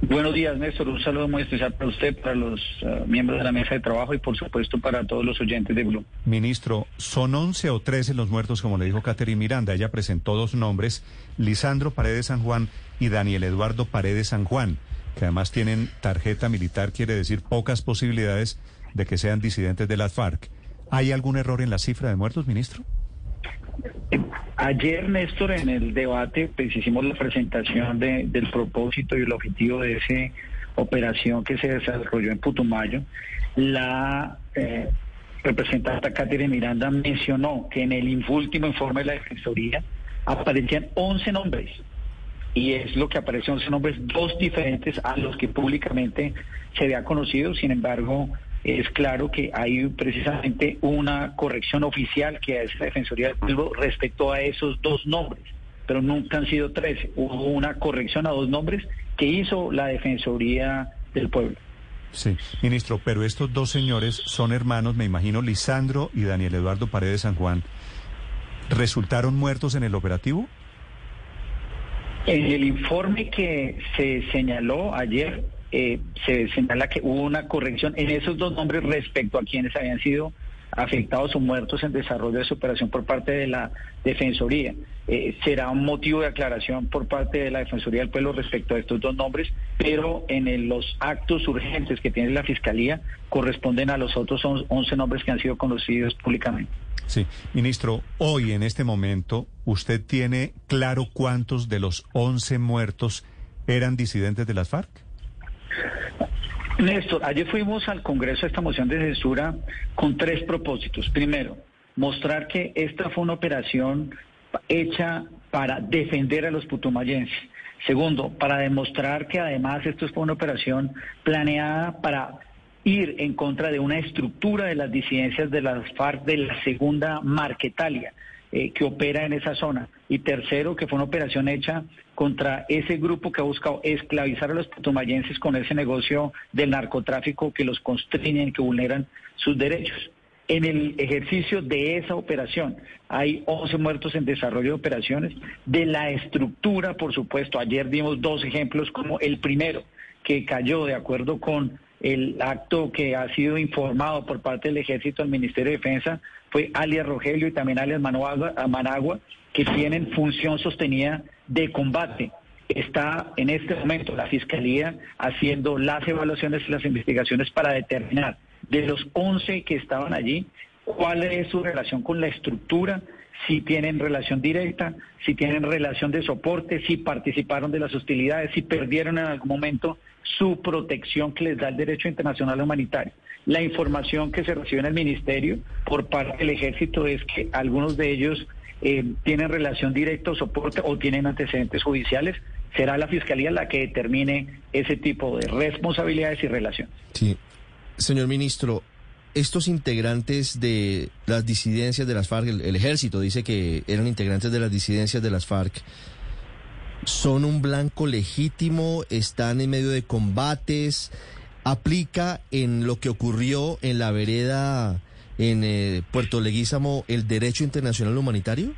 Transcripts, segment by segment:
Buenos días, Néstor. Un saludo muy especial para usted, para los uh, miembros de la mesa de trabajo y, por supuesto, para todos los oyentes de Blue. Ministro, son 11 o 13 los muertos, como le dijo Catherine Miranda. Ella presentó dos nombres, Lisandro Paredes San Juan y Daniel Eduardo Paredes San Juan, que además tienen tarjeta militar, quiere decir pocas posibilidades de que sean disidentes de las FARC. ¿Hay algún error en la cifra de muertos, ministro? Ayer, Néstor, en el debate, pues hicimos la presentación de, del propósito y el objetivo de esa operación que se desarrolló en Putumayo. La eh, representante Catherine Miranda mencionó que en el último informe de la Defensoría aparecían 11 nombres. Y es lo que aparecen 11 nombres, dos diferentes a los que públicamente se había conocido. Sin embargo, es claro que hay precisamente una corrección oficial que hace la Defensoría del Pueblo respecto a esos dos nombres, pero nunca han sido tres. Hubo una corrección a dos nombres que hizo la Defensoría del Pueblo. Sí, ministro, pero estos dos señores son hermanos, me imagino, Lisandro y Daniel Eduardo Paredes San Juan. ¿Resultaron muertos en el operativo? En el informe que se señaló ayer, eh, se señala que hubo una corrección en esos dos nombres respecto a quienes habían sido afectados o muertos en desarrollo de su operación por parte de la Defensoría. Eh, será un motivo de aclaración por parte de la Defensoría del Pueblo respecto a estos dos nombres, pero en los actos urgentes que tiene la Fiscalía corresponden a los otros 11 nombres que han sido conocidos públicamente. Sí, ministro, hoy en este momento, ¿usted tiene claro cuántos de los 11 muertos eran disidentes de las FARC? Néstor, ayer fuimos al Congreso a esta moción de censura con tres propósitos. Primero, mostrar que esta fue una operación hecha para defender a los putumayenses. Segundo, para demostrar que además esto fue una operación planeada para ir en contra de una estructura de las disidencias de las FARC de la segunda Marquetalia. Eh, que opera en esa zona. Y tercero, que fue una operación hecha contra ese grupo que ha buscado esclavizar a los putumayenses con ese negocio del narcotráfico que los constriñen, que vulneran sus derechos. En el ejercicio de esa operación hay 11 muertos en desarrollo de operaciones. De la estructura, por supuesto, ayer dimos dos ejemplos como el primero, que cayó de acuerdo con el acto que ha sido informado por parte del Ejército al Ministerio de Defensa fue alias Rogelio y también alias Managua, que tienen función sostenida de combate. Está en este momento la Fiscalía haciendo las evaluaciones y las investigaciones para determinar de los 11 que estaban allí cuál es su relación con la estructura, si tienen relación directa, si tienen relación de soporte, si participaron de las hostilidades, si perdieron en algún momento su protección que les da el derecho internacional humanitario. La información que se recibe en el ministerio por parte del ejército es que algunos de ellos eh, tienen relación directa o soporte o tienen antecedentes judiciales. Será la fiscalía la que determine ese tipo de responsabilidades y relaciones. Sí. Señor ministro, estos integrantes de las disidencias de las FARC, el, el, ejército dice que eran integrantes de las disidencias de las FARC, ¿son un blanco legítimo? ¿Están en medio de combates? ¿Aplica en lo que ocurrió en la vereda en eh, Puerto Leguízamo el derecho internacional humanitario?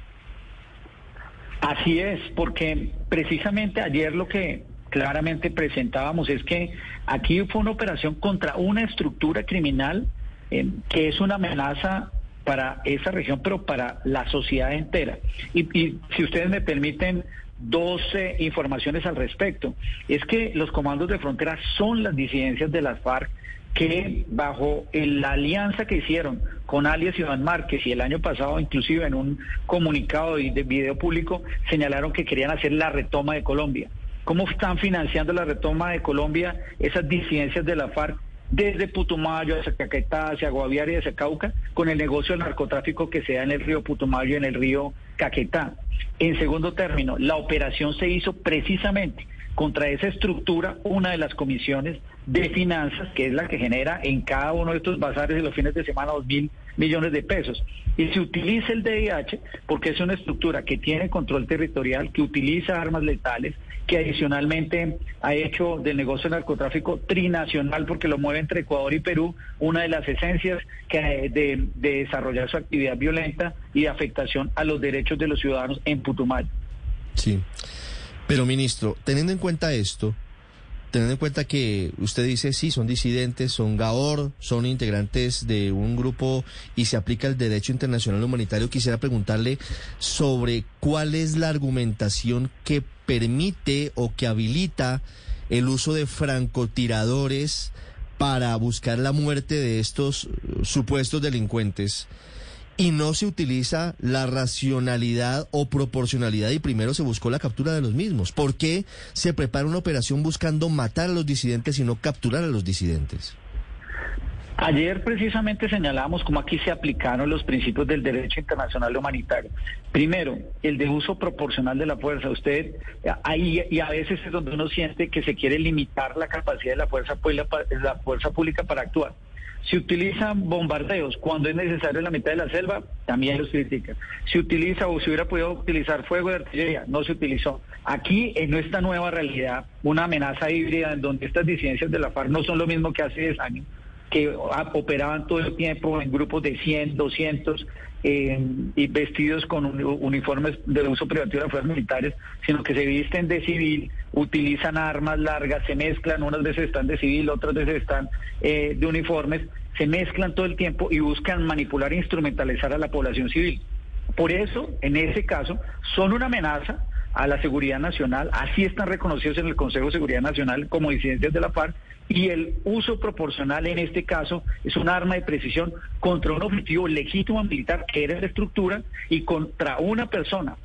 Así es, porque precisamente ayer lo que claramente presentábamos es que aquí fue una operación contra una estructura criminal eh, que es una amenaza para esa región, pero para la sociedad entera. Y, y si ustedes me permiten dos eh, informaciones al respecto. Es que los comandos de frontera son las disidencias de las FARC que bajo la alianza que hicieron con alias Iván Márquez y el año pasado inclusive en un comunicado de video público señalaron que querían hacer la retoma de Colombia. ¿Cómo están financiando la retoma de Colombia esas disidencias de la FARC desde Putumayo hacia Caquetá, hacia Guaviare y hacia Cauca, con el negocio del narcotráfico que se da en el río Putumayo y en el río Caquetá. En segundo término, la operación se hizo precisamente contra esa estructura, una de las comisiones de finanzas, que es la que genera en cada uno de estos bazares de los fines de semana dos mil millones de pesos. Y se utiliza el DIH porque es una estructura que tiene control territorial, que utiliza armas letales, que adicionalmente ha hecho del negocio de narcotráfico trinacional porque lo mueve entre Ecuador y Perú, una de las esencias que, de, de desarrollar su actividad violenta y de afectación a los derechos de los ciudadanos en Putumayo. Sí. Pero, ministro, teniendo en cuenta esto, teniendo en cuenta que usted dice, sí, son disidentes, son GAOR, son integrantes de un grupo y se aplica el derecho internacional humanitario, quisiera preguntarle sobre cuál es la argumentación que permite o que habilita el uso de francotiradores para buscar la muerte de estos supuestos delincuentes y no se utiliza la racionalidad o proporcionalidad y primero se buscó la captura de los mismos. ¿Por qué se prepara una operación buscando matar a los disidentes y no capturar a los disidentes? Ayer precisamente señalábamos cómo aquí se aplicaron los principios del derecho internacional humanitario. Primero, el de uso proporcional de la fuerza. Usted ahí y a veces es donde uno siente que se quiere limitar la capacidad de la fuerza, la fuerza pública para actuar. Si utilizan bombardeos cuando es necesario en la mitad de la selva, también los critican. Si utiliza o si hubiera podido utilizar fuego de artillería, no se utilizó. Aquí, en esta nueva realidad, una amenaza híbrida en donde estas disidencias de la FARC no son lo mismo que hace 10 años, que operaban todo el tiempo en grupos de 100, 200 eh, y vestidos con uniformes de uso privativo de las fuerzas militares, sino que se visten de civil, utilizan armas largas, se mezclan, unas veces están de civil, otras veces están eh, de uniformes, se mezclan todo el tiempo y buscan manipular e instrumentalizar a la población civil. Por eso, en ese caso, son una amenaza a la seguridad nacional, así están reconocidos en el Consejo de Seguridad Nacional como disidencias de la FARC, y el uso proporcional en este caso es un arma de precisión contra un objetivo legítimo militar que era la estructura y contra una persona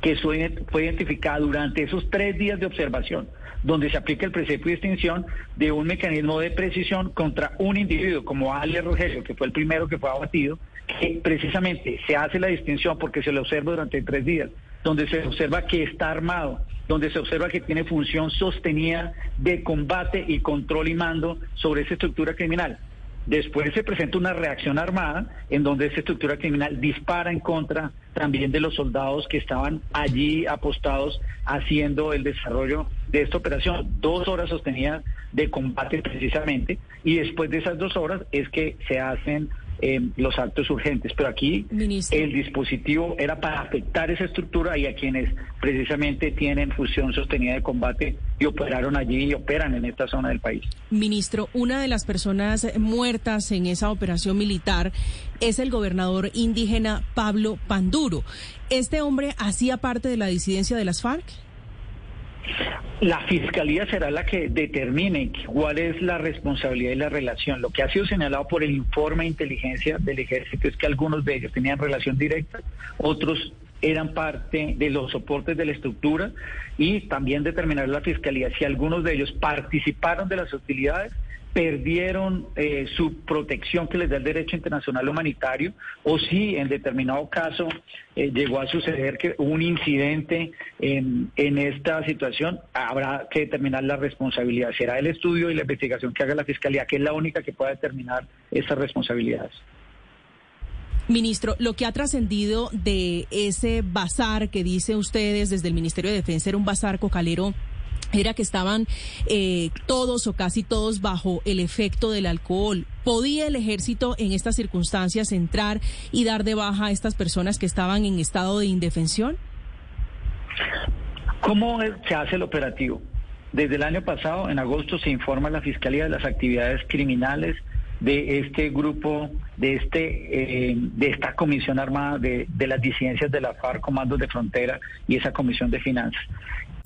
que fue identificada durante esos tres días de observación, donde se aplica el precepto de extinción de un mecanismo de precisión contra un individuo como Ale Rogelio, que fue el primero que fue abatido, que precisamente se hace la distinción porque se lo observa durante tres días, donde se observa que está armado, donde se observa que tiene función sostenida de combate y control y mando sobre esa estructura criminal. Después se presenta una reacción armada en donde esa estructura criminal dispara en contra también de los soldados que estaban allí apostados haciendo el desarrollo de esta operación. Dos horas sostenidas de combate precisamente y después de esas dos horas es que se hacen eh, los actos urgentes. Pero aquí el dispositivo era para afectar esa estructura y a quienes precisamente tienen fusión sostenida de combate y operaron allí y operan en esta zona del país. Ministro, una de las personas muertas en esa operación militar es el gobernador indígena Pablo Panduro. ¿Este hombre hacía parte de la disidencia de las FARC? La fiscalía será la que determine cuál es la responsabilidad y la relación. Lo que ha sido señalado por el informe de inteligencia del ejército es que algunos de ellos tenían relación directa, otros eran parte de los soportes de la estructura y también determinar la fiscalía si algunos de ellos participaron de las utilidades perdieron eh, su protección que les da el derecho internacional humanitario o si en determinado caso eh, llegó a suceder que un incidente en, en esta situación, habrá que determinar la responsabilidad. Será el estudio y la investigación que haga la Fiscalía, que es la única que pueda determinar esas responsabilidades. Ministro, lo que ha trascendido de ese bazar que dice ustedes desde el Ministerio de Defensa era un bazar cocalero era que estaban eh, todos o casi todos bajo el efecto del alcohol. ¿Podía el ejército en estas circunstancias entrar y dar de baja a estas personas que estaban en estado de indefensión? ¿Cómo se hace el operativo? Desde el año pasado, en agosto, se informa a la Fiscalía de las actividades criminales de este grupo, de este, eh, de esta comisión armada de, de las disidencias de la FARC, Comandos de Frontera y esa comisión de finanzas.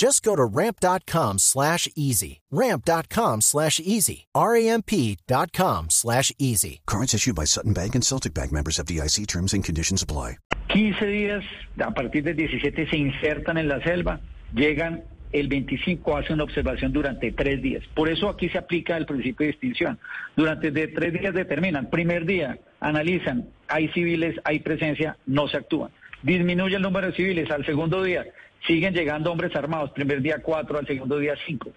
Just go to ramp.com slash easy. Ramp.com slash easy. R-A-M-P dot com slash easy. Cards issued by Sutton Bank and Celtic Bank members of DIC terms and conditions apply. 15 días, a partir del 17 se insertan en la selva, llegan el 25 hace una observación durante tres días. Por eso aquí se aplica el principio de distinción. Durante de tres días determinan, primer día analizan, hay civiles, hay presencia, no se actúan. Disminuye el número de civiles al segundo día, siguen llegando hombres armados, primer día cuatro, al segundo día cinco.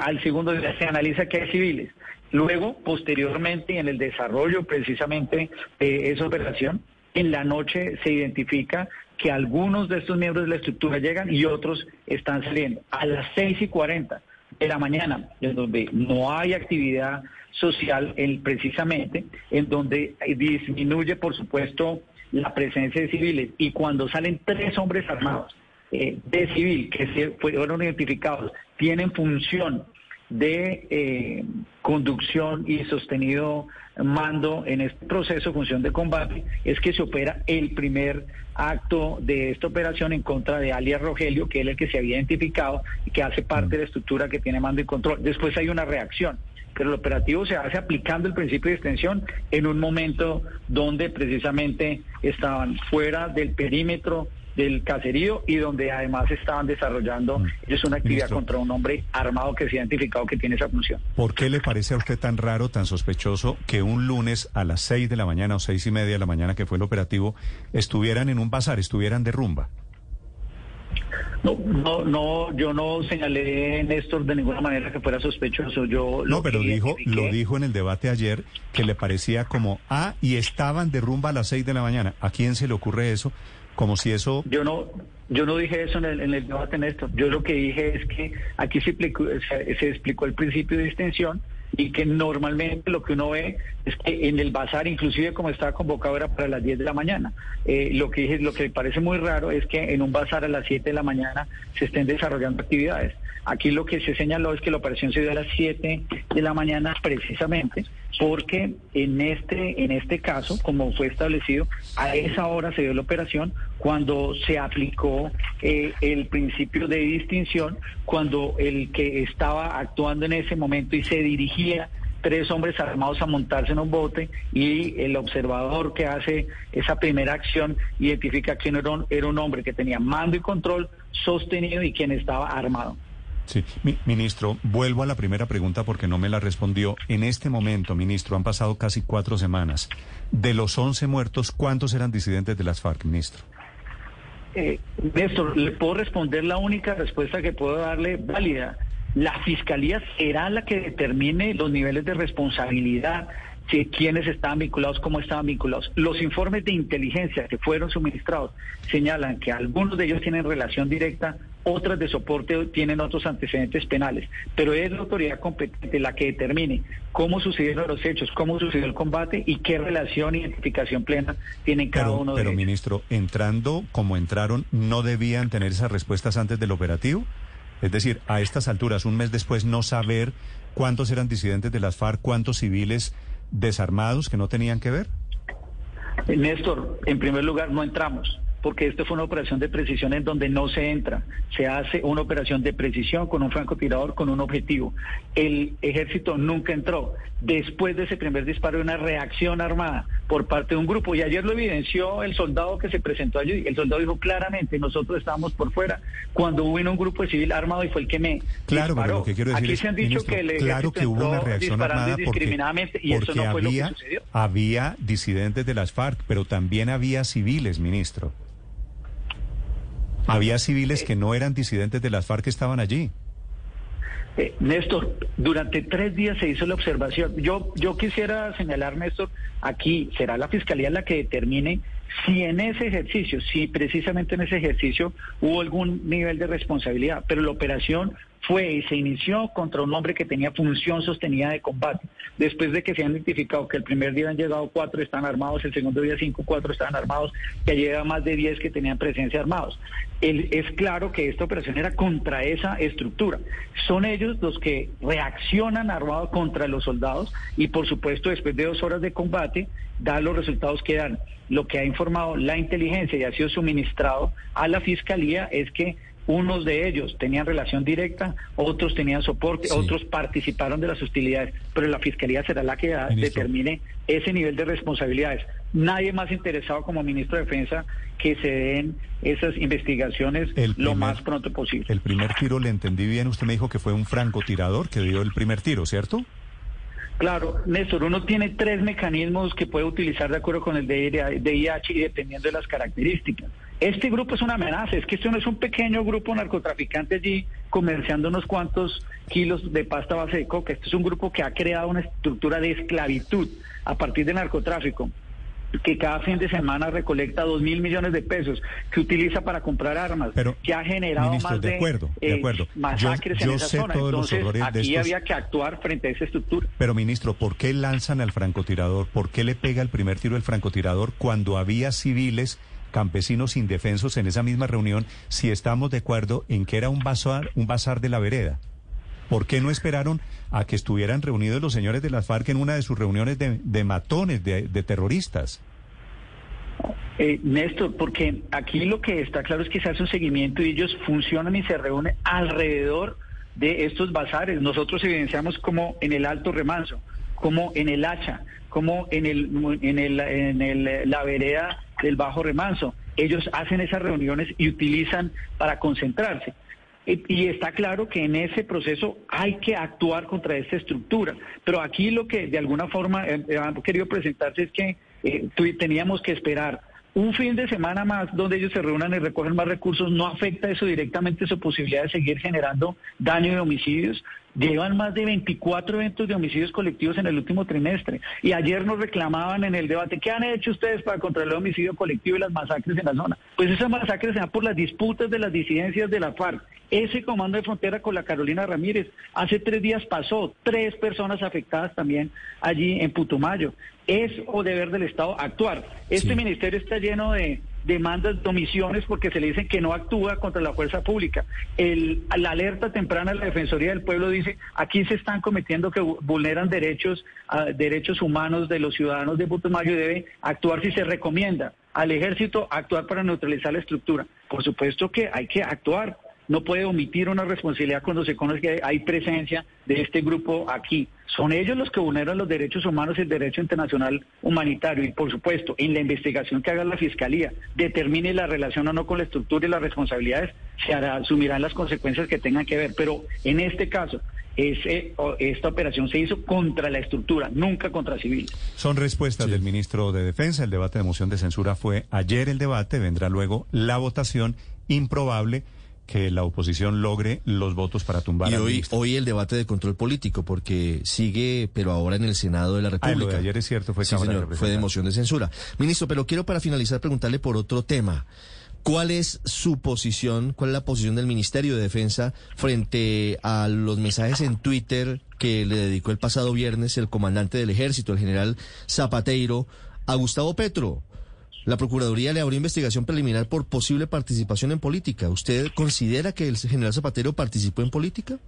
Al segundo día se analiza que hay civiles. Luego, posteriormente, en el desarrollo precisamente de esa operación, en la noche se identifica que algunos de estos miembros de la estructura llegan y otros están saliendo. A las seis y cuarenta de la mañana, en donde no hay actividad social en, precisamente, en donde disminuye, por supuesto, la presencia de civiles. Y cuando salen tres hombres armados eh, de civil que se fueron identificados, tienen función de eh, conducción y sostenido mando en este proceso, función de combate, es que se opera el primer acto de esta operación en contra de alias Rogelio, que es el que se había identificado y que hace parte de la estructura que tiene mando y control. Después hay una reacción, pero el operativo se hace aplicando el principio de extensión en un momento donde precisamente estaban fuera del perímetro del caserío y donde además estaban desarrollando es una actividad contra un hombre armado que se ha identificado que tiene esa función. ¿Por qué le parece a usted tan raro, tan sospechoso que un lunes a las seis de la mañana o seis y media de la mañana que fue el operativo estuvieran en un bazar, estuvieran de rumba? No, no, no, yo no señalé, Néstor, de ninguna manera que fuera sospechoso. Yo no, pero dijo, lo dijo en el debate ayer que le parecía como, ah, y estaban de rumba a las seis de la mañana. ¿A quién se le ocurre eso? Como si eso... Yo no, yo no dije eso en el, en el debate, Néstor. Yo lo que dije es que aquí se explicó, se, se explicó el principio de extensión y que normalmente lo que uno ve es que en el bazar, inclusive como estaba convocado, era para las 10 de la mañana. Eh, lo que dije, lo que me parece muy raro es que en un bazar a las 7 de la mañana se estén desarrollando actividades. Aquí lo que se señaló es que la operación se dio a las 7 de la mañana precisamente porque en este, en este caso, como fue establecido, a esa hora se dio la operación cuando se aplicó eh, el principio de distinción, cuando el que estaba actuando en ese momento y se dirigía tres hombres armados a montarse en un bote y el observador que hace esa primera acción identifica que era un, era un hombre que tenía mando y control sostenido y quien estaba armado. Sí, ministro, vuelvo a la primera pregunta porque no me la respondió. En este momento, ministro, han pasado casi cuatro semanas. De los 11 muertos, ¿cuántos eran disidentes de las FARC, ministro? Eh, Néstor, le puedo responder la única respuesta que puedo darle válida. La fiscalía será la que determine los niveles de responsabilidad si, quiénes estaban vinculados, cómo estaban vinculados. Los informes de inteligencia que fueron suministrados señalan que algunos de ellos tienen relación directa otras de soporte tienen otros antecedentes penales, pero es la autoridad competente la que determine cómo sucedieron los hechos, cómo sucedió el combate y qué relación e identificación plena tienen cada uno de ellos. Pero, ministro, entrando como entraron, ¿no debían tener esas respuestas antes del operativo? Es decir, a estas alturas, un mes después, no saber cuántos eran disidentes de las FARC, cuántos civiles desarmados que no tenían que ver. Néstor, en primer lugar, no entramos porque esto fue una operación de precisión en donde no se entra, se hace una operación de precisión con un francotirador, con un objetivo. El ejército nunca entró. Después de ese primer disparo, una reacción armada por parte de un grupo, y ayer lo evidenció el soldado que se presentó allí. El soldado dijo claramente, nosotros estábamos por fuera, cuando hubo un grupo de civil armado y fue el que me claro, disparó. lo que quiero decir Aquí es, se han dicho ministro, que el claro que hubo una reacción armada porque, indiscriminadamente y eso no fue había, lo que sucedió. había disidentes de las FARC, pero también había civiles, ministro. Había civiles que no eran disidentes de las FARC que estaban allí. Eh, Néstor, durante tres días se hizo la observación. Yo, yo quisiera señalar, Néstor, aquí será la Fiscalía la que determine si en ese ejercicio, si precisamente en ese ejercicio hubo algún nivel de responsabilidad, pero la operación fue y se inició contra un hombre que tenía función sostenida de combate. Después de que se han identificado que el primer día han llegado cuatro, están armados, el segundo día cinco, cuatro están armados, que llega más de diez que tenían presencia armados. es claro que esta operación era contra esa estructura. Son ellos los que reaccionan armados contra los soldados y por supuesto después de dos horas de combate da los resultados que dan. Lo que ha informado la inteligencia y ha sido suministrado a la fiscalía es que unos de ellos tenían relación directa, otros tenían soporte, otros participaron de las hostilidades, pero la Fiscalía será la que determine ese nivel de responsabilidades. Nadie más interesado como ministro de Defensa que se den esas investigaciones lo más pronto posible. El primer tiro, le entendí bien, usted me dijo que fue un francotirador que dio el primer tiro, ¿cierto? Claro, Néstor, uno tiene tres mecanismos que puede utilizar de acuerdo con el DIH y dependiendo de las características. Este grupo es una amenaza, es que esto no es un pequeño grupo narcotraficante allí comerciando unos cuantos kilos de pasta base de coca, este es un grupo que ha creado una estructura de esclavitud a partir del narcotráfico que cada fin de semana recolecta dos mil millones de pesos, que utiliza para comprar armas, que ha generado más de, acuerdo, de eh, acuerdo. masacres en esa zona. Entonces, aquí había que actuar frente a esa estructura. Pero, ministro, ¿por qué lanzan al francotirador? ¿Por qué le pega el primer tiro el francotirador cuando había civiles campesinos indefensos en esa misma reunión si estamos de acuerdo en que era un bazar, un bazar de la vereda? ¿Por qué no esperaron a que estuvieran reunidos los señores de las FARC en una de sus reuniones de, matones, de, terroristas? Eh, Néstor, porque aquí lo que está claro es que se hace un seguimiento y ellos funcionan y se reúnen alrededor de estos bazares. Nosotros evidenciamos como en el Alto Remanso, como en el Hacha, como en el en el en el la vereda del Bajo Remanso. Ellos hacen esas reuniones y utilizan para concentrarse. Y está claro que en ese proceso hay que actuar contra esta estructura. Pero aquí lo que de alguna forma eh, han querido presentarse es que eh, teníamos que esperar un fin de semana más donde ellos se reúnan y recogen más recursos, no afecta eso directamente su posibilidad de seguir generando daño y homicidios. Llevan más de 24 eventos de homicidios colectivos en el último trimestre. Y ayer nos reclamaban en el debate, ¿qué han hecho ustedes para controlar el homicidio colectivo y las masacres en la zona? Pues esas masacres se dan por las disputas de las disidencias de la FARC. Ese comando de frontera con la Carolina Ramírez, hace tres días pasó, tres personas afectadas también allí en Putumayo. Es o deber del Estado actuar. Este ministerio está lleno de demandas de omisiones porque se le dicen que no actúa contra la fuerza pública. El, la alerta temprana de la Defensoría del Pueblo dice, aquí se están cometiendo que vulneran derechos, uh, derechos humanos de los ciudadanos de Putumayo y debe actuar si se recomienda al ejército actuar para neutralizar la estructura. Por supuesto que hay que actuar no puede omitir una responsabilidad cuando se conoce que hay presencia de este grupo aquí. Son ellos los que vulneran los derechos humanos y el derecho internacional humanitario. Y por supuesto, en la investigación que haga la Fiscalía, determine la relación o no con la estructura y las responsabilidades, se asumirán las consecuencias que tengan que ver. Pero en este caso, esta operación se hizo contra la estructura, nunca contra civil. Son respuestas del ministro de Defensa. El debate de moción de censura fue ayer el debate, vendrá luego la votación improbable que la oposición logre los votos para tumbar y hoy, hoy el debate de control político, porque sigue, pero ahora en el Senado de la República. Ah, lo de ayer es cierto, fue, sí, señor, fue de moción de censura. Ministro, pero quiero para finalizar preguntarle por otro tema. ¿Cuál es su posición, cuál es la posición del Ministerio de Defensa frente a los mensajes en Twitter que le dedicó el pasado viernes el comandante del ejército, el general Zapateiro, a Gustavo Petro? La Procuraduría le abrió investigación preliminar por posible participación en política. ¿Usted considera que el general Zapatero participó en política?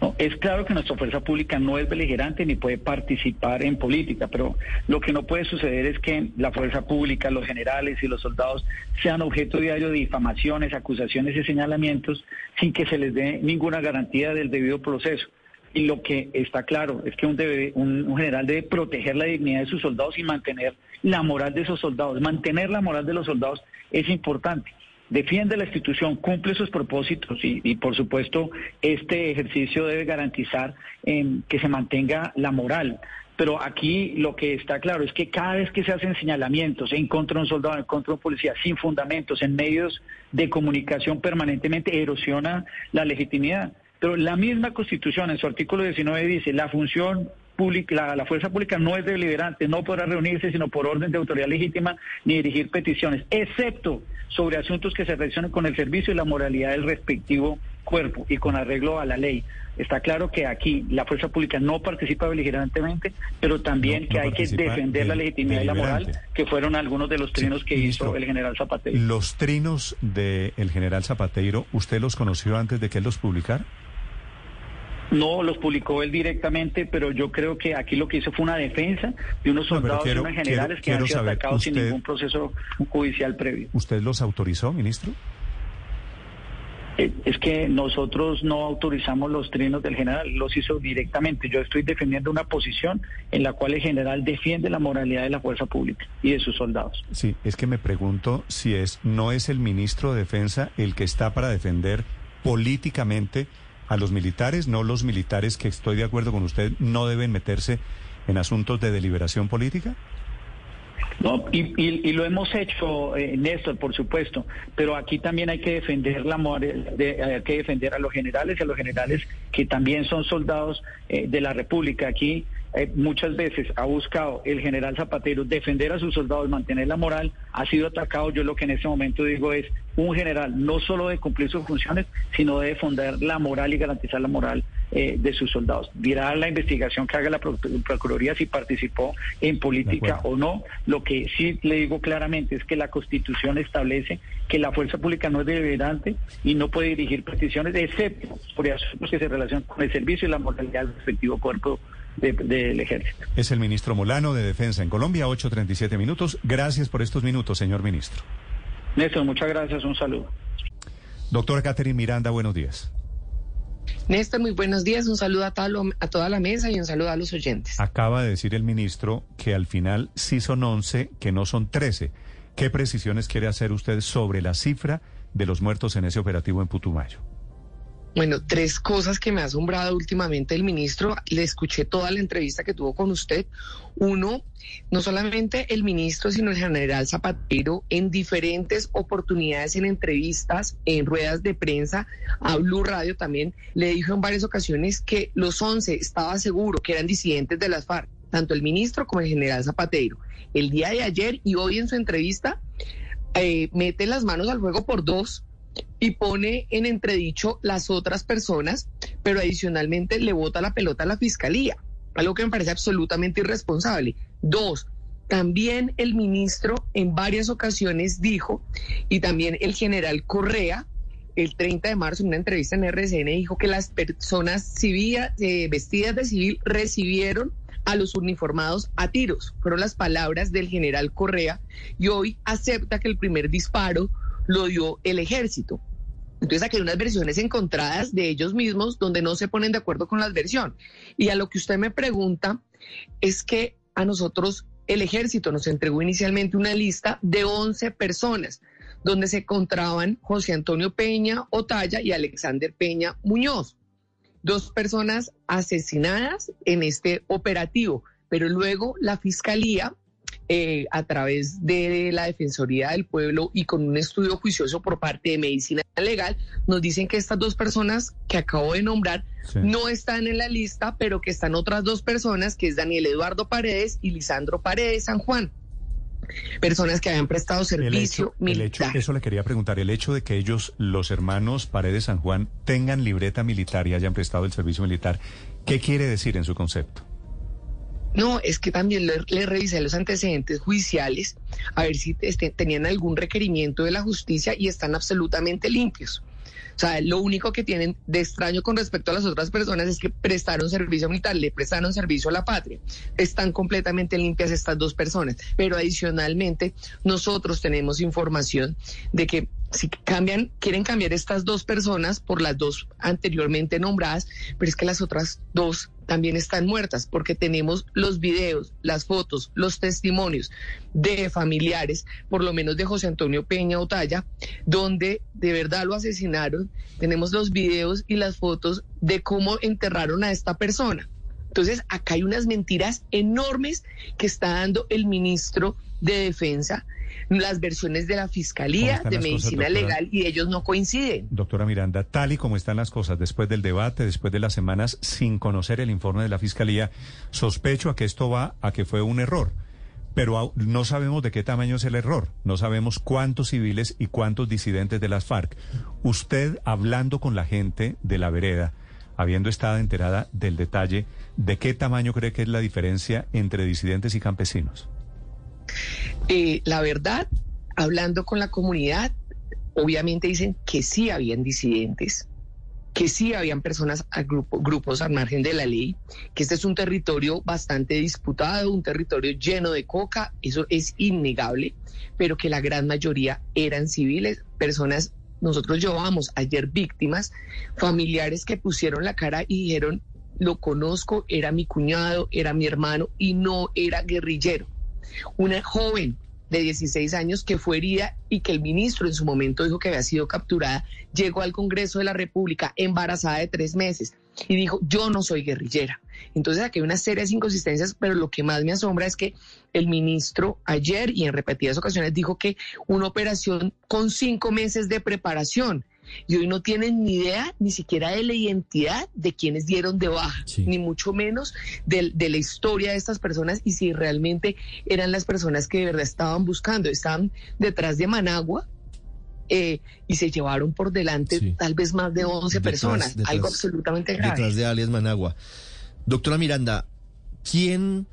No, es claro que nuestra fuerza pública no es beligerante ni puede participar en política, pero lo que no puede suceder es que la fuerza pública, los generales y los soldados sean objeto diario de difamaciones, acusaciones y señalamientos sin que se les dé ninguna garantía del debido proceso. Y lo que está claro es que un, un, general debe proteger la dignidad de sus soldados y mantener la moral de esos soldados. Mantener la moral de los soldados es importante. Defiende la institución, cumple sus propósitos y, por supuesto este ejercicio debe garantizar em, que se mantenga la moral. Pero aquí lo que está claro es que cada vez que se hacen señalamientos en contra de un soldado, en contra de un policía, sin fundamentos, en medios de comunicación permanentemente erosiona la legitimidad. Pero la misma Constitución en su artículo 19 dice, la función pública, la, fuerza pública no es deliberante, no podrá reunirse sino por orden de autoridad legítima ni dirigir peticiones, excepto sobre asuntos que se relacionen con el servicio y la moralidad del respectivo cuerpo y con arreglo a la ley. Está claro que aquí la fuerza pública no participa beligerantemente, pero también No- que hay que defender la legitimidad y la moral, que fueron algunos de los trinos que Ministro, hizo el general Zapatero. Los trinos del general Zapateiro, ¿usted los conoció antes de que él los publicara? No los publicó él directamente, pero yo creo que aquí lo que hizo fue una defensa de unos soldados y unos generales quiero- que han sido atacados sin usted- ningún proceso judicial previo. ¿Usted los autorizó, ministro? Eh, Es que nosotros no autorizamos los trinos del general, los hizo directamente. Yo estoy defendiendo una posición en la cual el general defiende la moralidad de la fuerza pública y de sus soldados. Sí, es que me pregunto si es no es el ministro de Defensa el que está para defender políticamente a los militares, no los militares que estoy de acuerdo con usted no deben meterse en asuntos de deliberación política. No, y, y- y lo hemos hecho, eh, Néstor, por supuesto, pero aquí también hay que defender la de- hay que defender a los generales y a los generales que también son soldados eh, de la República. Aquí eh, muchas veces ha buscado el general Zapatero defender a sus soldados, mantener la moral, ha sido atacado. Yo lo que en este momento digo es un general no solo de cumplir sus funciones, sino de defender la moral y garantizar la moral eh, de sus soldados. Dirá la investigación que haga la Pro- Procuraduría si participó en política o no. Lo que sí le digo claramente es que la Constitución establece que la fuerza pública no es deliberante y no puede dirigir peticiones, excepto por asuntos que se relacionan con el servicio y la moralidad del respectivo cuerpo de- del ejército. Es el ministro Molano de Defensa en Colombia, 8.37 minutos. Gracias por estos minutos, señor ministro. Néstor, muchas gracias, un saludo. Doctora Catherine Miranda, buenos días. Néstor, muy buenos días. Un saludo a, toda lo- a toda la mesa y un saludo a los oyentes. Acaba de decir el ministro que al final sí son 11, que no son 13. ¿Qué precisiones quiere hacer usted sobre la cifra de los muertos en ese operativo en Putumayo? Bueno, tres cosas que me ha asombrado últimamente el ministro. Le escuché toda la entrevista que tuvo con usted. Uno, no solamente el ministro, sino el general Zapatero en diferentes oportunidades, en entrevistas, en ruedas de prensa, a Blue Radio también, le dijo en varias ocasiones que los 11 estaba seguro que eran disidentes de las FARC, tanto el ministro como el general Zapatero. El día de ayer y hoy en su entrevista, eh, mete las manos al fuego por dos y pone en entredicho las otras personas, pero adicionalmente le bota la pelota a la fiscalía, algo que me parece absolutamente irresponsable. Dos, también el ministro en varias ocasiones dijo, y también el general Correa, el 30 de marzo en una entrevista en RCN dijo que las personas civil- eh, vestidas de civil recibieron a los uniformados a tiros. Fueron las palabras del general Correa y hoy acepta que el primer disparo lo dio el ejército. Entonces aquí hay unas versiones encontradas de ellos mismos donde no se ponen de acuerdo con la versión. Y a lo que usted me pregunta es que a nosotros el ejército nos entregó inicialmente una lista de 11 personas donde se encontraban José Antonio Peña Otaya y Alexander Peña Muñoz. Dos personas asesinadas en este operativo, pero luego la fiscalía eh, a través de la Defensoría del Pueblo y con un estudio juicioso por parte de Medicina Legal, nos dicen que estas dos personas que acabo de nombrar Sí. no están en la lista, pero que están otras dos personas, que es Daniel Eduardo Paredes y Lisandro Paredes San Juan. Personas que habían prestado El servicio hecho, el hecho, militar. eso le quería preguntar, el hecho de que ellos, los hermanos Paredes San Juan, tengan libreta militar y hayan prestado el servicio militar, ¿qué quiere decir en su concepto? No, es que también le, revisé los antecedentes judiciales a ver si este, tenían algún requerimiento de la justicia y están absolutamente limpios. O sea, lo único que tienen de extraño con respecto a las otras personas es que prestaron servicio militar, le prestaron servicio a la patria. Están completamente limpias estas dos personas. Pero adicionalmente, nosotros tenemos información de que si cambian, quieren cambiar estas dos personas por las dos anteriormente nombradas, pero es que las otras dos también están muertas porque tenemos los videos, las fotos, los testimonios de familiares, por lo menos de José Antonio Peña Otaya, donde de verdad lo asesinaron. Tenemos los videos y las fotos de cómo enterraron a esta persona. Entonces, acá hay unas mentiras enormes que está dando el ministro de Defensa, las versiones de la ¿Cómo Fiscalía, de cosas, Medicina? Legal, y ellos no coinciden. Doctora Miranda, tal y como están las cosas después del debate, después de las semanas, sin conocer el informe de la Fiscalía, sospecho a que esto va a que fue un error. pero no sabemos de qué tamaño es el error, no sabemos cuántos civiles y cuántos disidentes de las FARC. Usted, hablando con la gente de la vereda, habiendo estado enterada del detalle, ¿de qué tamaño cree que es la diferencia entre disidentes y campesinos? Eh, la verdad, hablando con la comunidad, obviamente dicen que sí habían disidentes, que sí habían personas, grupos al margen de la ley, que este es un territorio bastante disputado, un territorio lleno de coca, eso es innegable, pero que la gran mayoría eran civiles, personas, nosotros llevábamos ayer víctimas, familiares que pusieron la cara y dijeron, lo conozco, era mi cuñado, era mi hermano y no era guerrillero una joven de 16 años que fue herida y que el ministro en su momento dijo que había sido capturada, llegó al Congreso de la República embarazada de tres meses y dijo, yo no soy guerrillera. Entonces aquí hay una serie de inconsistencias, pero lo que más me asombra es que el ministro ayer y en repetidas ocasiones dijo que una operación con cinco meses de preparación y hoy no tienen ni idea ni siquiera de la identidad de quienes dieron de baja, Sí. ni mucho menos de, de la historia de estas personas y si realmente eran las personas que de verdad estaban buscando, estaban detrás de Managua. eh, y se llevaron por delante Sí. tal vez más de 11 Detrás- personas, detrás- algo absolutamente grave. Detrás de alias Managua. Doctora Miranda, ¿quién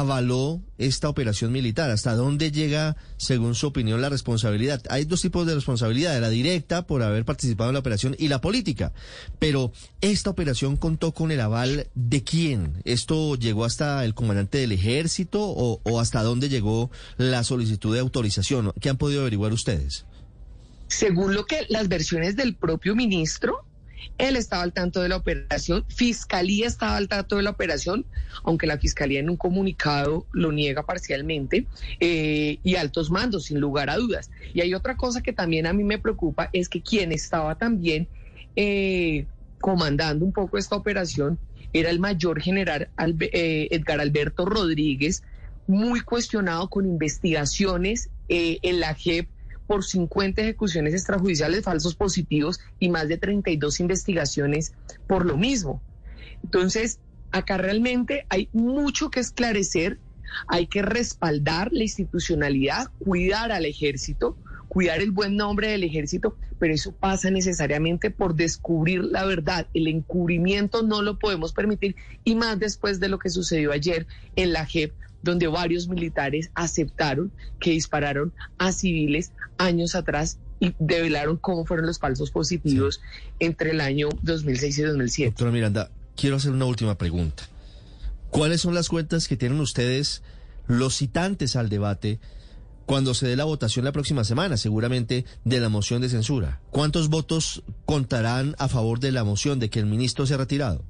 avaló esta operación militar? ¿Hasta dónde llega, según su opinión, la responsabilidad? Hay dos tipos de responsabilidad, la directa por haber participado en la operación y la política. Pero esta operación contó con el aval de quién? ¿Esto llegó hasta el comandante del ejército o, o hasta dónde llegó la solicitud de autorización? ¿Qué han podido averiguar ustedes? Según lo que las versiones del propio ministro, él estaba al tanto de la operación, Fiscalía estaba al tanto de la operación, aunque la Fiscalía en un comunicado lo niega parcialmente, eh, y altos mandos, sin lugar a dudas. Y hay otra cosa que también a mí me preocupa, es que quien estaba también eh, comandando un poco esta operación era el mayor general eh, Edgar Alberto Rodríguez, muy cuestionado con investigaciones en la JEP por 50 ejecuciones extrajudiciales falsos positivos y más de 32 investigaciones por lo mismo. Entonces, acá realmente hay mucho que esclarecer, hay que respaldar la institucionalidad, cuidar al ejército, cuidar el buen nombre del ejército, pero eso pasa necesariamente por descubrir la verdad. El encubrimiento no lo podemos permitir y más después de lo que sucedió ayer en la JEP, donde varios militares aceptaron que dispararon a civiles años atrás y develaron cómo fueron los falsos positivos entre el año 2006 y 2007. Doctora Miranda, quiero hacer una última pregunta. ¿Cuáles son las cuentas que tienen ustedes, los citantes al debate, cuando se dé la votación la próxima semana, seguramente, de la moción de censura? ¿Cuántos votos contarán a favor de la moción de que el ministro se ha retirado?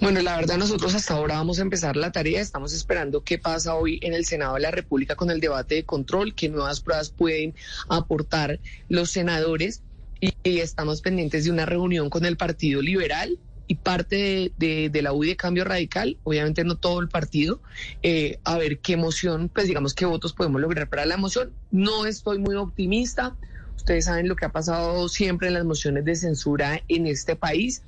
Bueno, la verdad nosotros hasta ahora vamos a empezar la tarea, estamos esperando qué pasa hoy en el Senado de la República con el debate de control, qué nuevas pruebas pueden aportar los senadores y, estamos pendientes de una reunión con el Partido Liberal y parte de, de- la UI de Cambio Radical, obviamente no todo el partido, eh, a ver qué moción, pues digamos qué votos podemos lograr para la moción. No estoy muy optimista, ustedes saben lo que ha pasado siempre en las mociones de censura en este país.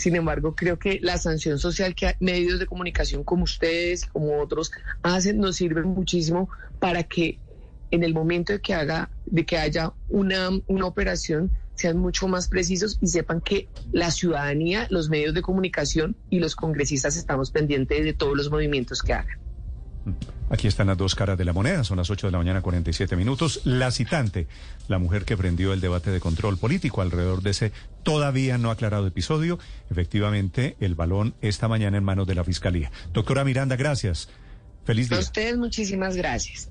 Sin embargo, creo que la sanción social que medios de comunicación como ustedes, como otros, hacen nos sirve muchísimo para que en el momento de que haga, de que haya una, una operación, sean mucho más precisos y sepan que la ciudadanía, los medios de comunicación y los congresistas estamos pendientes de todos los movimientos que hagan. Aquí están las dos caras de la moneda, son las 8 de la mañana, 47 minutos. La citante, la mujer que prendió el debate de control político alrededor de ese todavía no aclarado episodio. Efectivamente, el balón esta mañana en manos de la Fiscalía. Doctora Miranda, gracias. Feliz A día. ustedes muchísimas gracias.